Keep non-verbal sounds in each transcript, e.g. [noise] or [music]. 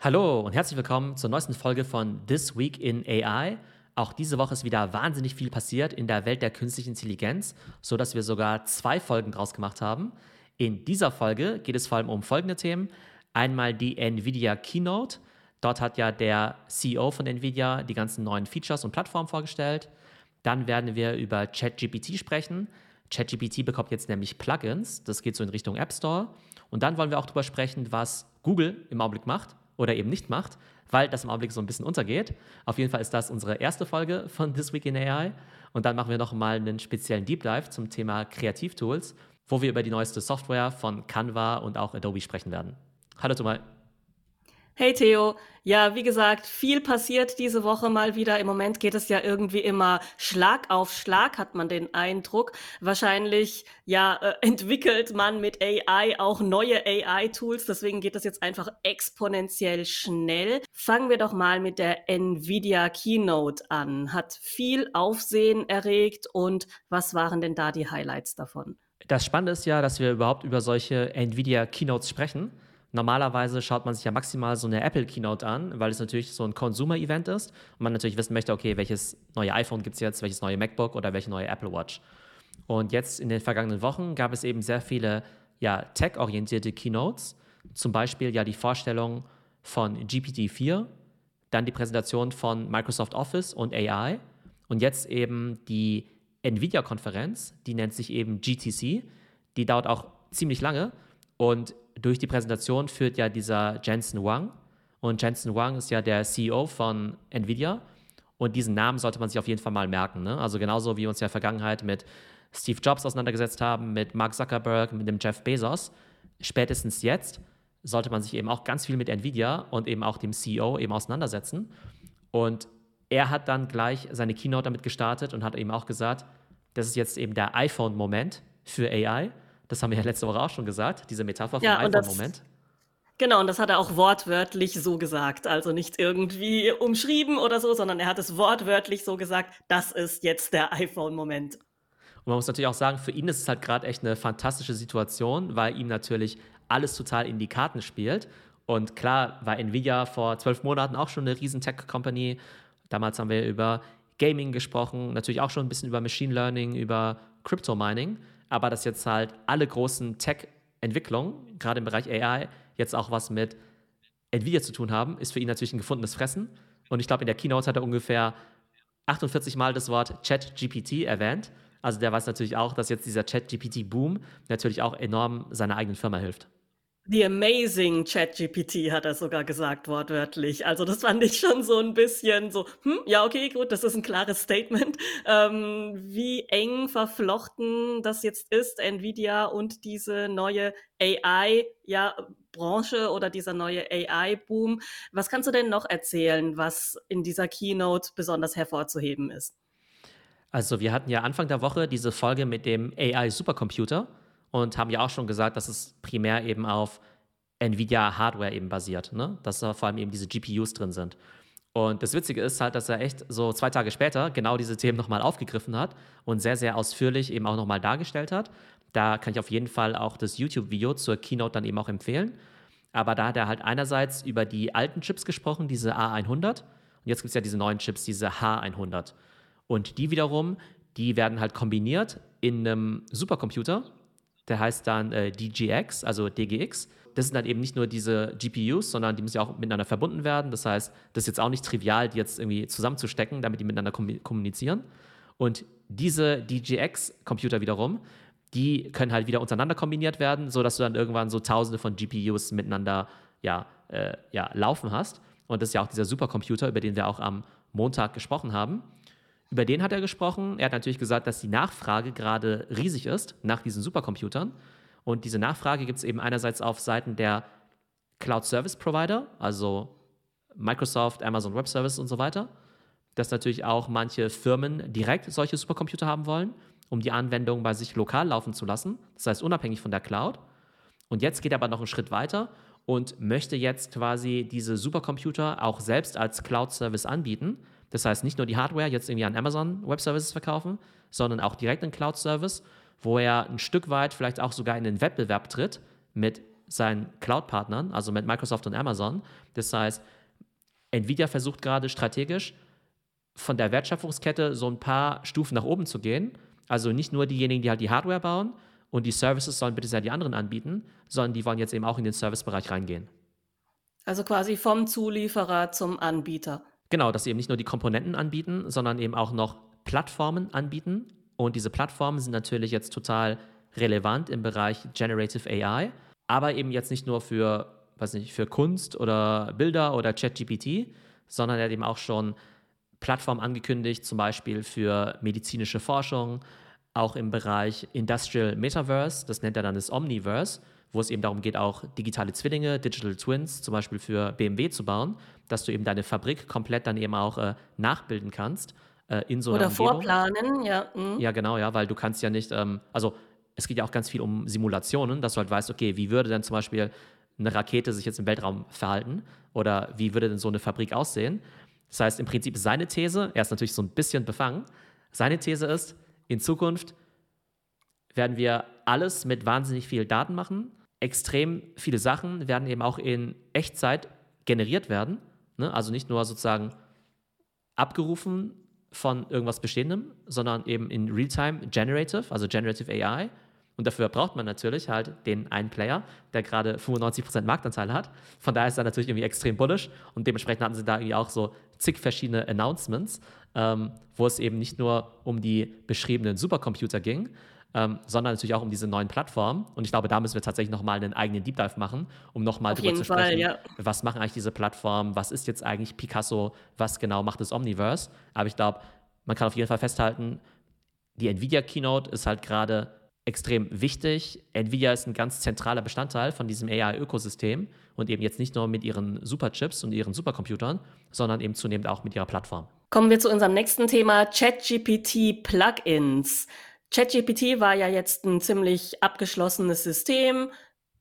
Hallo und herzlich willkommen zur neuesten Folge von This Week in AI. Auch diese Woche ist wieder wahnsinnig viel passiert in der Welt der künstlichen Intelligenz, sodass wir sogar zwei Folgen draus gemacht haben. In dieser Folge geht es vor allem um folgende Themen. Einmal die Nvidia Keynote. Dort hat ja der CEO von Nvidia die ganzen neuen Features und Plattformen vorgestellt. Dann werden wir über ChatGPT sprechen. ChatGPT bekommt jetzt nämlich Plugins. Das geht so in Richtung App Store. Und dann wollen wir auch darüber sprechen, was Google im Augenblick macht oder eben nicht macht, weil das im Augenblick so ein bisschen untergeht. Auf jeden Fall ist das unsere erste Folge von This Week in AI. Und dann machen wir nochmal einen speziellen Deep Dive zum Thema Kreativtools, wo wir über die neueste Software von Canva und auch Adobe sprechen werden. Hallo Thomas. Hey Theo, ja, wie gesagt, viel passiert diese Woche mal wieder. Im Moment geht es ja irgendwie immer Schlag auf Schlag, hat man den Eindruck. Wahrscheinlich, ja, äh, [laughs] entwickelt man mit AI auch neue AI-Tools. Deswegen geht das jetzt einfach exponentiell schnell. Fangen wir doch mal mit der Nvidia Keynote an. Hat viel Aufsehen erregt und was waren denn da die Highlights davon? Das Spannende ist ja, dass wir überhaupt über solche Nvidia Keynotes sprechen. Normalerweise schaut man sich ja maximal so eine Apple Keynote an, weil es natürlich so ein Consumer-Event ist und man natürlich wissen möchte, okay, welches neue iPhone gibt es jetzt, welches neue MacBook oder welche neue Apple Watch. Und jetzt in den vergangenen Wochen gab es eben sehr viele ja, tech-orientierte Keynotes, zum Beispiel ja die Vorstellung von GPT-4, dann die Präsentation von Microsoft Office und AI und jetzt eben die Nvidia-Konferenz, die nennt sich eben GTC, die dauert auch ziemlich lange und durch die Präsentation führt ja dieser Jensen Wang. Und Jensen Wang ist ja der CEO von Nvidia. Und diesen Namen sollte man sich auf jeden Fall mal merken. Ne? Also genauso wie wir uns ja in der Vergangenheit mit Steve Jobs auseinandergesetzt haben, mit Mark Zuckerberg, mit dem Jeff Bezos. Spätestens jetzt sollte man sich eben auch ganz viel mit Nvidia und eben auch dem CEO eben auseinandersetzen. Und er hat dann gleich seine Keynote damit gestartet und hat eben auch gesagt, das ist jetzt eben der iPhone-Moment für AI. Das haben wir ja letzte Woche auch schon gesagt, diese Metapher vom ja, iPhone-Moment. Genau, und das hat er auch wortwörtlich so gesagt. Also nicht irgendwie umschrieben oder so, sondern er hat es wortwörtlich so gesagt, das ist jetzt der iPhone-Moment. Und man muss natürlich auch sagen, für ihn ist es halt gerade echt eine fantastische Situation, weil ihm natürlich alles total in die Karten spielt. Und klar war Nvidia vor zwölf Monaten auch schon eine riesen Tech-Company. Damals haben wir über Gaming gesprochen, natürlich auch schon ein bisschen über Machine Learning, über Crypto-Mining aber dass jetzt halt alle großen Tech-Entwicklungen, gerade im Bereich AI, jetzt auch was mit Nvidia zu tun haben, ist für ihn natürlich ein gefundenes Fressen. Und ich glaube, in der Keynote hat er ungefähr 48 Mal das Wort ChatGPT erwähnt. Also der weiß natürlich auch, dass jetzt dieser ChatGPT-Boom natürlich auch enorm seiner eigenen Firma hilft. The amazing ChatGPT hat er sogar gesagt, wortwörtlich. Also das fand ich schon so ein bisschen so, hm, ja, okay, gut, das ist ein klares Statement. Ähm, wie eng verflochten das jetzt ist, Nvidia und diese neue AI, ja, Branche oder dieser neue AI-Boom. Was kannst du denn noch erzählen, was in dieser Keynote besonders hervorzuheben ist? Also wir hatten ja Anfang der Woche diese Folge mit dem AI-Supercomputer und haben ja auch schon gesagt, dass es primär eben auf Nvidia-Hardware eben basiert, ne? dass da vor allem eben diese GPUs drin sind. Und das Witzige ist halt, dass er echt so zwei Tage später genau diese Themen nochmal aufgegriffen hat und sehr, sehr ausführlich eben auch nochmal dargestellt hat. Da kann ich auf jeden Fall auch das YouTube-Video zur Keynote dann eben auch empfehlen. Aber da hat er halt einerseits über die alten Chips gesprochen, diese A100. Und jetzt gibt es ja diese neuen Chips, diese H100. Und die wiederum, die werden halt kombiniert in einem Supercomputer, der heißt dann äh, DGX, also DGX. Das sind dann eben nicht nur diese GPUs, sondern die müssen ja auch miteinander verbunden werden. Das heißt, das ist jetzt auch nicht trivial, die jetzt irgendwie zusammenzustecken, damit die miteinander kommunizieren. Und diese DGX-Computer wiederum, die können halt wieder untereinander kombiniert werden, sodass du dann irgendwann so tausende von GPUs miteinander ja, äh, ja, laufen hast. Und das ist ja auch dieser Supercomputer, über den wir auch am Montag gesprochen haben. Über den hat er gesprochen. Er hat natürlich gesagt, dass die Nachfrage gerade riesig ist nach diesen Supercomputern. Und diese Nachfrage gibt es eben einerseits auf Seiten der Cloud Service Provider, also Microsoft, Amazon Web Service und so weiter, dass natürlich auch manche Firmen direkt solche Supercomputer haben wollen, um die Anwendung bei sich lokal laufen zu lassen, das heißt unabhängig von der Cloud. Und jetzt geht er aber noch einen Schritt weiter und möchte jetzt quasi diese Supercomputer auch selbst als Cloud Service anbieten. Das heißt, nicht nur die Hardware jetzt irgendwie an Amazon Web Services verkaufen, sondern auch direkt einen Cloud Service, wo er ein Stück weit vielleicht auch sogar in den Wettbewerb tritt mit seinen Cloud-Partnern, also mit Microsoft und Amazon. Das heißt, Nvidia versucht gerade strategisch von der Wertschöpfungskette so ein paar Stufen nach oben zu gehen. Also nicht nur diejenigen, die halt die Hardware bauen und die Services sollen bitte sehr die anderen anbieten, sondern die wollen jetzt eben auch in den Servicebereich reingehen. Also quasi vom Zulieferer zum Anbieter. Genau, dass sie eben nicht nur die Komponenten anbieten, sondern eben auch noch Plattformen anbieten. Und diese Plattformen sind natürlich jetzt total relevant im Bereich Generative AI, aber eben jetzt nicht nur für, weiß nicht, für Kunst oder Bilder oder ChatGPT, sondern er hat eben auch schon Plattformen angekündigt, zum Beispiel für medizinische Forschung, auch im Bereich Industrial Metaverse, das nennt er dann das Omniverse, wo es eben darum geht, auch digitale Zwillinge, Digital Twins, zum Beispiel für BMW zu bauen, dass du eben deine Fabrik komplett dann eben auch äh, nachbilden kannst äh, in so einer Oder Umgebung. vorplanen, ja. mhm. Ja, genau, ja, weil du kannst ja nicht, ähm, also es geht ja auch ganz viel um Simulationen, dass du halt weißt, okay, wie würde denn zum Beispiel eine Rakete sich jetzt im Weltraum verhalten oder wie würde denn so eine Fabrik aussehen? Das heißt, im Prinzip seine These, er ist natürlich so ein bisschen befangen, seine These ist, in Zukunft werden wir alles mit wahnsinnig viel Daten machen. Extrem viele Sachen werden eben auch in Echtzeit generiert werden. Ne? Also nicht nur sozusagen abgerufen von irgendwas Bestehendem, sondern eben in Realtime Generative, also Generative AI. Und dafür braucht man natürlich halt den einen Player, der gerade 95% Marktanteil hat. Von daher ist er natürlich irgendwie extrem bullish und dementsprechend hatten sie da irgendwie auch so zig verschiedene Announcements, ähm, wo es eben nicht nur um die beschriebenen Supercomputer ging, ähm, sondern natürlich auch um diese neuen Plattformen. Und ich glaube, da müssen wir tatsächlich nochmal einen eigenen Deep Dive machen, um nochmal drüber jeden zu sprechen, Fall, ja. was machen eigentlich diese Plattformen, was ist jetzt eigentlich Picasso, was genau macht das Omniverse. Aber ich glaube, man kann auf jeden Fall festhalten, die Nvidia Keynote ist halt gerade extrem wichtig. Nvidia ist ein ganz zentraler Bestandteil von diesem AI-Ökosystem und eben jetzt nicht nur mit ihren Superchips und ihren Supercomputern, sondern eben zunehmend auch mit ihrer Plattform. Kommen wir zu unserem nächsten Thema, ChatGPT Plugins. ChatGPT war ja jetzt ein ziemlich abgeschlossenes System.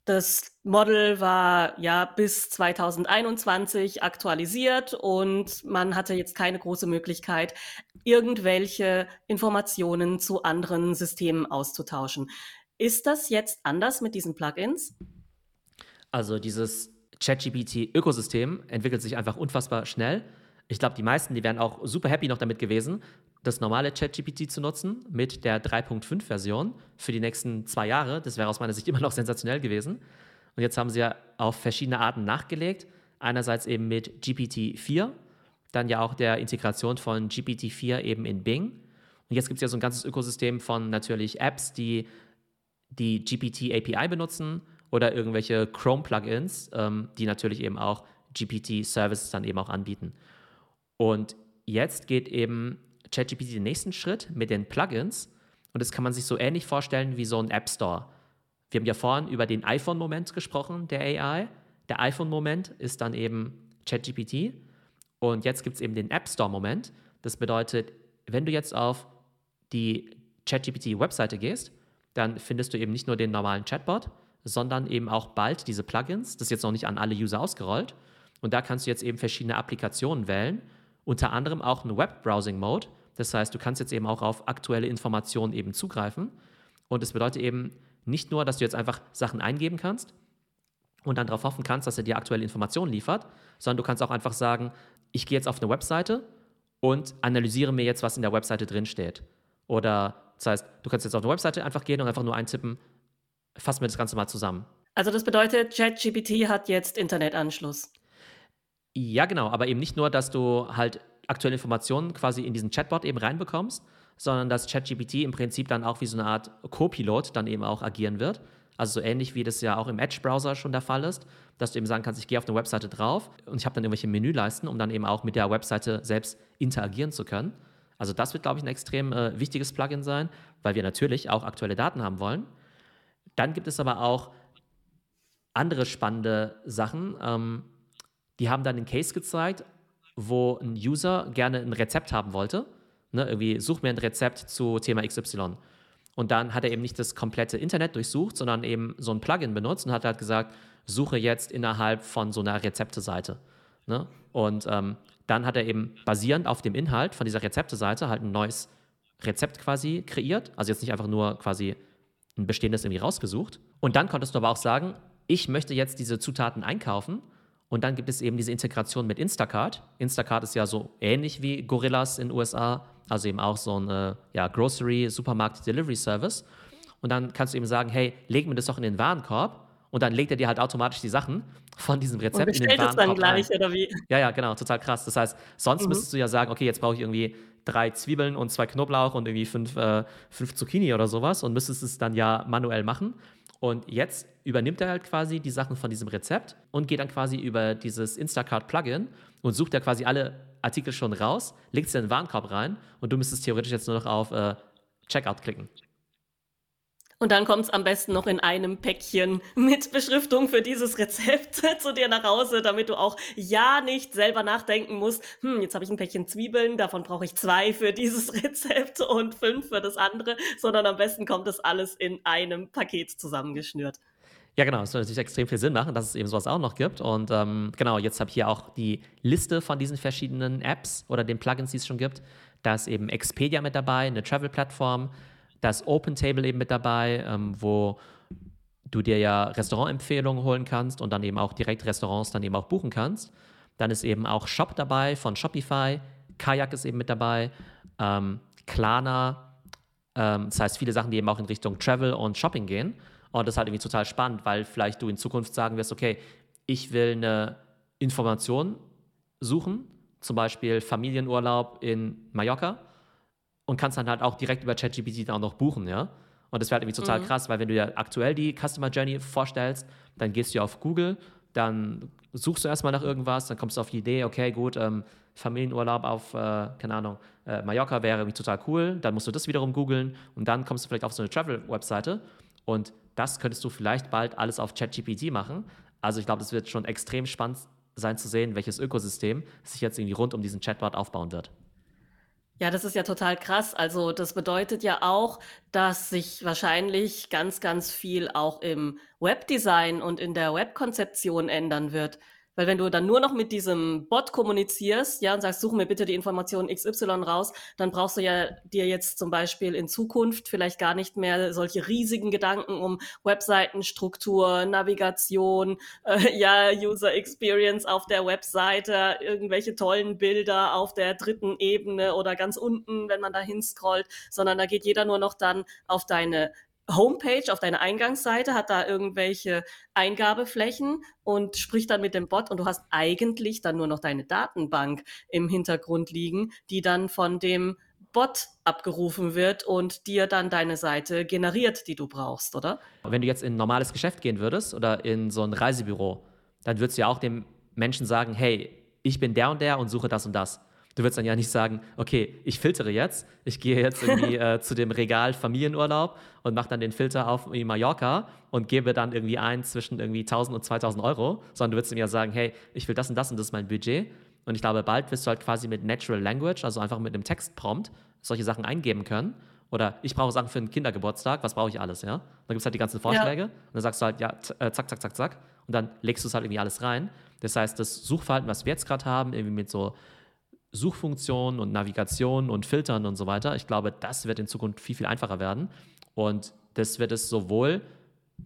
Das Model war ja bis 2021 aktualisiert und man hatte jetzt keine große Möglichkeit, irgendwelche Informationen zu anderen Systemen auszutauschen. Ist das jetzt anders mit diesen Plugins? Also dieses ChatGPT-Ökosystem entwickelt sich einfach unfassbar schnell. Ich glaube, die meisten, die wären auch super happy noch damit gewesen, das normale ChatGPT zu nutzen mit der 3.5-Version für die nächsten zwei Jahre. Das wäre aus meiner Sicht immer noch sensationell gewesen. Und jetzt haben sie ja auf verschiedene Arten nachgelegt. Einerseits eben mit GPT-4, dann ja auch der Integration von GPT-4 eben in Bing. Und jetzt gibt es ja so ein ganzes Ökosystem von natürlich Apps, die die GPT-API benutzen oder irgendwelche Chrome-Plugins, ähm, die natürlich eben auch GPT-Services dann eben auch anbieten. Und jetzt geht eben ChatGPT den nächsten Schritt mit den Plugins. Und das kann man sich so ähnlich vorstellen wie so ein App Store. Wir haben ja vorhin über den iPhone-Moment gesprochen, der AI. Der iPhone-Moment ist dann eben ChatGPT. Und jetzt gibt es eben den App Store-Moment. Das bedeutet, wenn du jetzt auf die ChatGPT-Webseite gehst, dann findest du eben nicht nur den normalen Chatbot, sondern eben auch bald diese Plugins. Das ist jetzt noch nicht an alle User ausgerollt. Und da kannst du jetzt eben verschiedene Applikationen wählen, unter anderem auch einen Web-Browsing-Mode. Das heißt, du kannst jetzt eben auch auf aktuelle Informationen eben zugreifen. Und das bedeutet eben nicht nur, dass du jetzt einfach Sachen eingeben kannst und dann darauf hoffen kannst, dass er dir aktuelle Informationen liefert, sondern du kannst auch einfach sagen, ich gehe jetzt auf eine Webseite und analysiere mir jetzt, was in der Webseite drin steht. Oder das heißt, du kannst jetzt auf eine Webseite einfach gehen und einfach nur eintippen, fassen wir das Ganze mal zusammen. Also das bedeutet, ChatGPT hat jetzt Internetanschluss. Ja, genau, aber eben nicht nur, dass du halt aktuelle Informationen quasi in diesen Chatbot eben reinbekommst, sondern dass ChatGPT im Prinzip dann auch wie so eine Art Co-Pilot dann eben auch agieren wird. Also so ähnlich wie das ja auch im Edge-Browser schon der Fall ist, dass du eben sagen kannst, ich gehe auf eine Webseite drauf und ich habe dann irgendwelche Menüleisten, um dann eben auch mit der Webseite selbst interagieren zu können. Also das wird, glaube ich, ein extrem äh, wichtiges Plugin sein, weil wir natürlich auch aktuelle Daten haben wollen. Dann gibt es aber auch andere spannende Sachen. Ähm, die haben dann einen Case gezeigt, wo ein User gerne ein Rezept haben wollte. Ne, irgendwie, such mir ein Rezept zu Thema XY. Und dann hat er eben nicht das komplette Internet durchsucht, sondern eben so ein Plugin benutzt und hat halt gesagt, suche jetzt innerhalb von so einer Rezepteseite. Ne? Und ähm, dann hat er eben basierend auf dem Inhalt von dieser Rezepteseite halt ein neues Rezept quasi kreiert. Also jetzt nicht einfach nur quasi ein bestehendes irgendwie rausgesucht. Und dann konntest du aber auch sagen, ich möchte jetzt diese Zutaten einkaufen und dann gibt es eben diese Integration mit Instacart. Instacart ist ja so ähnlich wie Gorillas in den USA, also eben auch so ein äh, ja, Grocery, Supermarkt, Delivery Service. Und dann kannst du eben sagen, hey, leg mir das doch in den Warenkorb und dann legt er dir halt automatisch die Sachen von diesem Rezept in den Warenkorb. es dann gleich, rein. oder wie? Ja, ja, genau, total krass. Das heißt, sonst mhm. müsstest du ja sagen, okay, jetzt brauche ich irgendwie drei Zwiebeln und zwei Knoblauch und irgendwie fünf, äh, fünf Zucchini oder sowas und müsstest es dann ja manuell machen. Und jetzt übernimmt er halt quasi die Sachen von diesem Rezept und geht dann quasi über dieses Instacart-Plugin und sucht da quasi alle Artikel schon raus, legt sie in den Warenkorb rein und du müsstest theoretisch jetzt nur noch auf äh, Checkout klicken. Und dann kommt es am besten noch in einem Päckchen mit Beschriftung für dieses Rezept [laughs] zu dir nach Hause, damit du auch ja nicht selber nachdenken musst, hm, jetzt habe ich ein Päckchen Zwiebeln, davon brauche ich zwei für dieses [laughs] Rezept und fünf für das andere, sondern am besten kommt das alles in einem Paket zusammengeschnürt. Ja, genau, es soll natürlich extrem viel Sinn machen, dass es eben sowas auch noch gibt. Und ähm, genau, jetzt habe ich hier auch die Liste von diesen verschiedenen Apps oder den Plugins, die es schon gibt. Da ist eben Expedia mit dabei, eine Travel-Plattform. Da ist OpenTable eben mit dabei, ähm, wo du dir ja Restaurantempfehlungen holen kannst und dann eben auch direkt Restaurants dann eben auch buchen kannst. Dann ist eben auch Shop dabei von Shopify, Kayak ist eben mit dabei, ähm, Klarna, ähm, das heißt viele Sachen, die eben auch in Richtung Travel und Shopping gehen. Und das ist halt irgendwie total spannend, weil vielleicht du in Zukunft sagen wirst, okay, ich will eine Information suchen, zum Beispiel Familienurlaub in Mallorca und kannst dann halt auch direkt über ChatGPT dann auch noch buchen, ja. Und das wäre halt irgendwie total mhm. krass, weil wenn du dir aktuell die Customer Journey vorstellst, dann gehst du auf Google, dann suchst du erstmal nach irgendwas, dann kommst du auf die Idee, okay, gut, ähm, Familienurlaub auf, äh, keine Ahnung, äh, Mallorca wäre irgendwie total cool, dann musst du das wiederum googeln und dann kommst du vielleicht auf so eine Travel-Webseite und das könntest du vielleicht bald alles auf ChatGPT machen. Also ich glaube, es wird schon extrem spannend sein zu sehen, welches Ökosystem sich jetzt irgendwie rund um diesen Chatbot aufbauen wird. Ja, das ist ja total krass. Also das bedeutet ja auch, dass sich wahrscheinlich ganz, ganz viel auch im Webdesign und in der Webkonzeption ändern wird. Weil wenn du dann nur noch mit diesem Bot kommunizierst, ja, und sagst, such mir bitte die Information XY raus, dann brauchst du ja dir jetzt zum Beispiel in Zukunft vielleicht gar nicht mehr solche riesigen Gedanken um Webseitenstruktur, Navigation, [laughs] äh, ja, User Experience auf der Webseite, irgendwelche tollen Bilder auf der dritten Ebene oder ganz unten, wenn man da hinscrollt, sondern da geht jeder nur noch dann auf deine Homepage, auf deiner Eingangsseite, hat da irgendwelche Eingabeflächen und spricht dann mit dem Bot und du hast eigentlich dann nur noch deine Datenbank im Hintergrund liegen, die dann von dem Bot abgerufen wird und dir dann deine Seite generiert, die du brauchst, oder? Wenn du jetzt in ein normales Geschäft gehen würdest oder in so ein Reisebüro, dann würdest du ja auch dem Menschen sagen, hey, ich bin der und der und suche das und das. Du würdest dann ja nicht sagen, okay, ich filtere jetzt, ich gehe jetzt irgendwie [laughs] äh, zu dem Regal Familienurlaub und mache dann den Filter auf Mallorca und gebe dann irgendwie ein zwischen irgendwie 1000 und 2000 Euro, sondern du würdest mir ja sagen, hey, ich will das und das und das ist mein Budget. Und ich glaube, bald wirst du halt quasi mit Natural Language, also einfach mit einem Textprompt, solche Sachen eingeben können. Oder ich brauche Sachen für einen Kindergeburtstag, was brauche ich alles, ja? Dann gibt es halt die ganzen Vorschläge ja. und dann sagst du halt, ja, äh, zack, zack, zack, zack. Und dann legst du es halt irgendwie alles rein. Das heißt, das Suchverhalten, was wir jetzt gerade haben, irgendwie mit so Suchfunktionen und Navigation und Filtern und so weiter. Ich glaube, das wird in Zukunft viel, viel einfacher werden. Und das wird es sowohl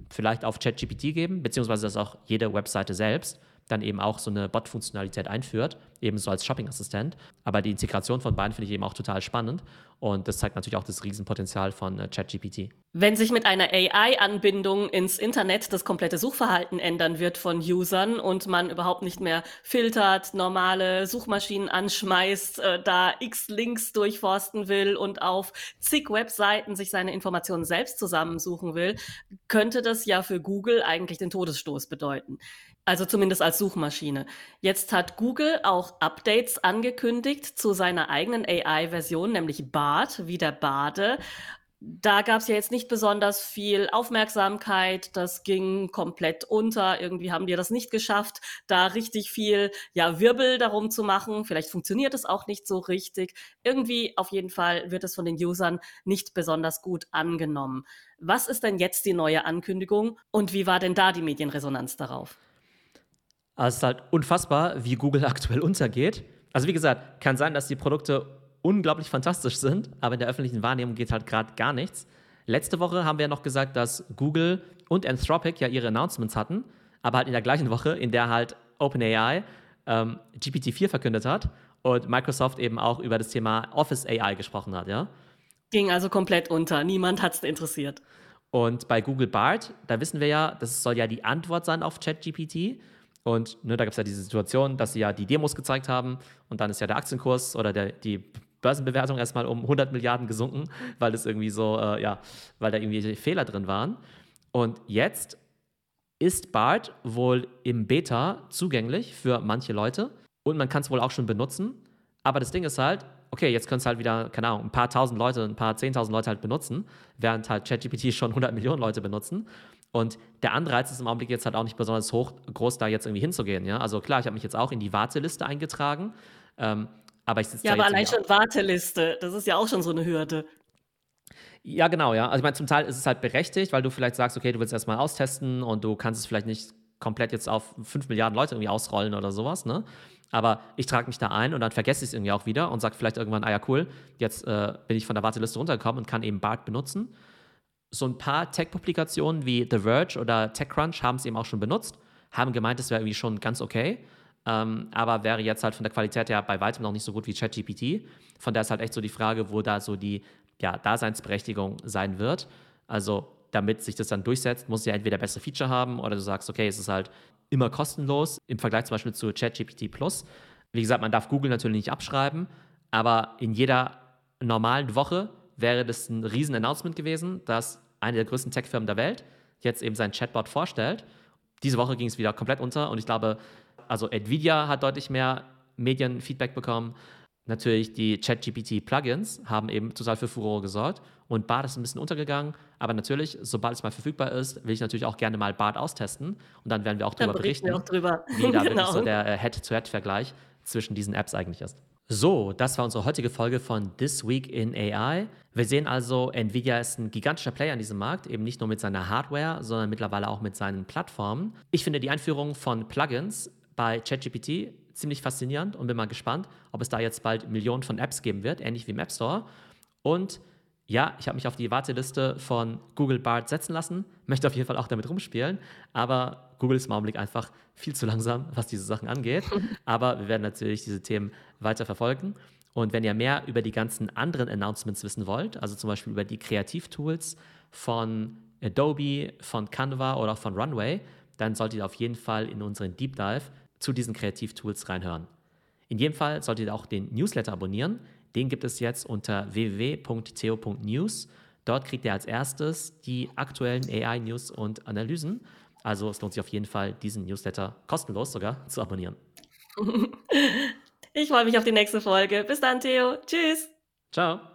vielleicht auf ChatGPT geben, beziehungsweise dass auch jede Webseite selbst dann eben auch so eine Bot-Funktionalität einführt, ebenso als Shopping-Assistent. Aber die Integration von beiden finde ich eben auch total spannend. Und das zeigt natürlich auch das Riesenpotenzial von äh, ChatGPT. Wenn sich mit einer AI-Anbindung ins Internet das komplette Suchverhalten ändern wird von Usern und man überhaupt nicht mehr filtert, normale Suchmaschinen anschmeißt, äh, da x Links durchforsten will und auf zig Webseiten sich seine Informationen selbst zusammensuchen will, könnte das ja für Google eigentlich den Todesstoß bedeuten. Also zumindest als Suchmaschine. Jetzt hat Google auch Updates angekündigt zu seiner eigenen AI-Version, nämlich Bart, wie der Bade. Da gab es ja jetzt nicht besonders viel Aufmerksamkeit. Das ging komplett unter. Irgendwie haben die das nicht geschafft, da richtig viel ja, Wirbel darum zu machen. Vielleicht funktioniert es auch nicht so richtig. Irgendwie auf jeden Fall wird es von den Usern nicht besonders gut angenommen. Was ist denn jetzt die neue Ankündigung und wie war denn da die Medienresonanz darauf? Also es ist halt unfassbar, wie Google [laughs] aktuell untergeht. Also wie gesagt, kann sein, dass die Produkte unglaublich fantastisch sind, aber in der öffentlichen Wahrnehmung geht halt gerade gar nichts. Letzte Woche haben wir ja noch gesagt, dass Google und Anthropic ja ihre Announcements hatten, aber halt in der gleichen Woche, in der halt OpenAI ähm, GPT-4 verkündet hat und Microsoft eben auch über das Thema Office AI gesprochen hat, ja. Ging also komplett unter. Niemand hat es interessiert. Und bei Google Bart, da wissen wir ja, das soll ja die Antwort sein auf ChatGPT. Und ne, da gibt es ja diese Situation, dass sie ja die Demos gezeigt haben und dann ist ja der Aktienkurs oder der, die Börsenbewertung erstmal um 100 Milliarden gesunken, weil es irgendwie so, äh, ja, weil da irgendwie Fehler drin waren. Und jetzt ist BART wohl im Beta zugänglich für manche Leute und man kann es wohl auch schon benutzen. Aber das Ding ist halt, okay, jetzt können es halt wieder, keine Ahnung, ein paar tausend Leute, ein paar zehntausend Leute halt benutzen, während halt ChatGPT schon 100 Millionen Leute benutzen. Und der Anreiz ist im Augenblick jetzt halt auch nicht besonders hoch, groß da jetzt irgendwie hinzugehen. Ja? Also klar, ich habe mich jetzt auch in die Warteliste eingetragen. Ähm, aber ich sitze Ja, aber allein schon Warteliste, das ist ja auch schon so eine Hürde. Ja, genau, ja. Also ich meine, zum Teil ist es halt berechtigt, weil du vielleicht sagst, okay, du willst erstmal austesten und du kannst es vielleicht nicht komplett jetzt auf 5 Milliarden Leute irgendwie ausrollen oder sowas, ne? Aber ich trage mich da ein und dann vergesse ich es irgendwie auch wieder und sage vielleicht irgendwann, ah ja, cool, jetzt äh, bin ich von der Warteliste runtergekommen und kann eben BART benutzen. So ein paar Tech-Publikationen wie The Verge oder TechCrunch haben es eben auch schon benutzt, haben gemeint, es wäre irgendwie schon ganz okay. Ähm, aber wäre jetzt halt von der Qualität her bei weitem noch nicht so gut wie ChatGPT. Von daher ist halt echt so die Frage, wo da so die ja, Daseinsberechtigung sein wird. Also damit sich das dann durchsetzt, muss ja entweder bessere Feature haben oder du sagst, okay, es ist halt immer kostenlos im Vergleich zum Beispiel zu ChatGPT Plus. Wie gesagt, man darf Google natürlich nicht abschreiben, aber in jeder normalen Woche wäre das ein riesen Announcement gewesen, dass eine der größten Tech-Firmen der Welt jetzt eben sein Chatbot vorstellt. Diese Woche ging es wieder komplett unter und ich glaube, also Nvidia hat deutlich mehr Medienfeedback bekommen. Natürlich die ChatGPT-Plugins haben eben total für Furore gesorgt und Bart ist ein bisschen untergegangen. Aber natürlich, sobald es mal verfügbar ist, will ich natürlich auch gerne mal Bart austesten und dann werden wir auch darüber berichten, wir auch drüber. [laughs] wie da [laughs] genau. wirklich so der äh, Head-to-Head-Vergleich zwischen diesen Apps eigentlich ist. So, das war unsere heutige Folge von This Week in AI. Wir sehen also, Nvidia ist ein gigantischer Player in diesem Markt, eben nicht nur mit seiner Hardware, sondern mittlerweile auch mit seinen Plattformen. Ich finde die Einführung von Plugins bei ChatGPT ziemlich faszinierend und bin mal gespannt, ob es da jetzt bald Millionen von Apps geben wird, ähnlich wie im App Store. Und ja, ich habe mich auf die Warteliste von Google Bart setzen lassen, möchte auf jeden Fall auch damit rumspielen, aber Google ist im Augenblick einfach viel zu langsam, was diese Sachen angeht. [laughs] Aber wir werden natürlich diese Themen weiter verfolgen. Und wenn ihr mehr über die ganzen anderen Announcements wissen wollt, also zum Beispiel über die Kreativtools von Adobe, von Canva oder auch von Runway, dann solltet ihr auf jeden Fall in unseren Deep Dive zu diesen Kreativtools reinhören. In jedem Fall solltet ihr auch den Newsletter abonnieren. Den gibt es jetzt unter www.co.news. Dort kriegt ihr als erstes die aktuellen AI-News und Analysen. Also es lohnt sich auf jeden Fall, diesen Newsletter kostenlos sogar zu abonnieren. [laughs] Ich freue mich auf die nächste Folge. Bis dann, Theo. Tschüss. Ciao.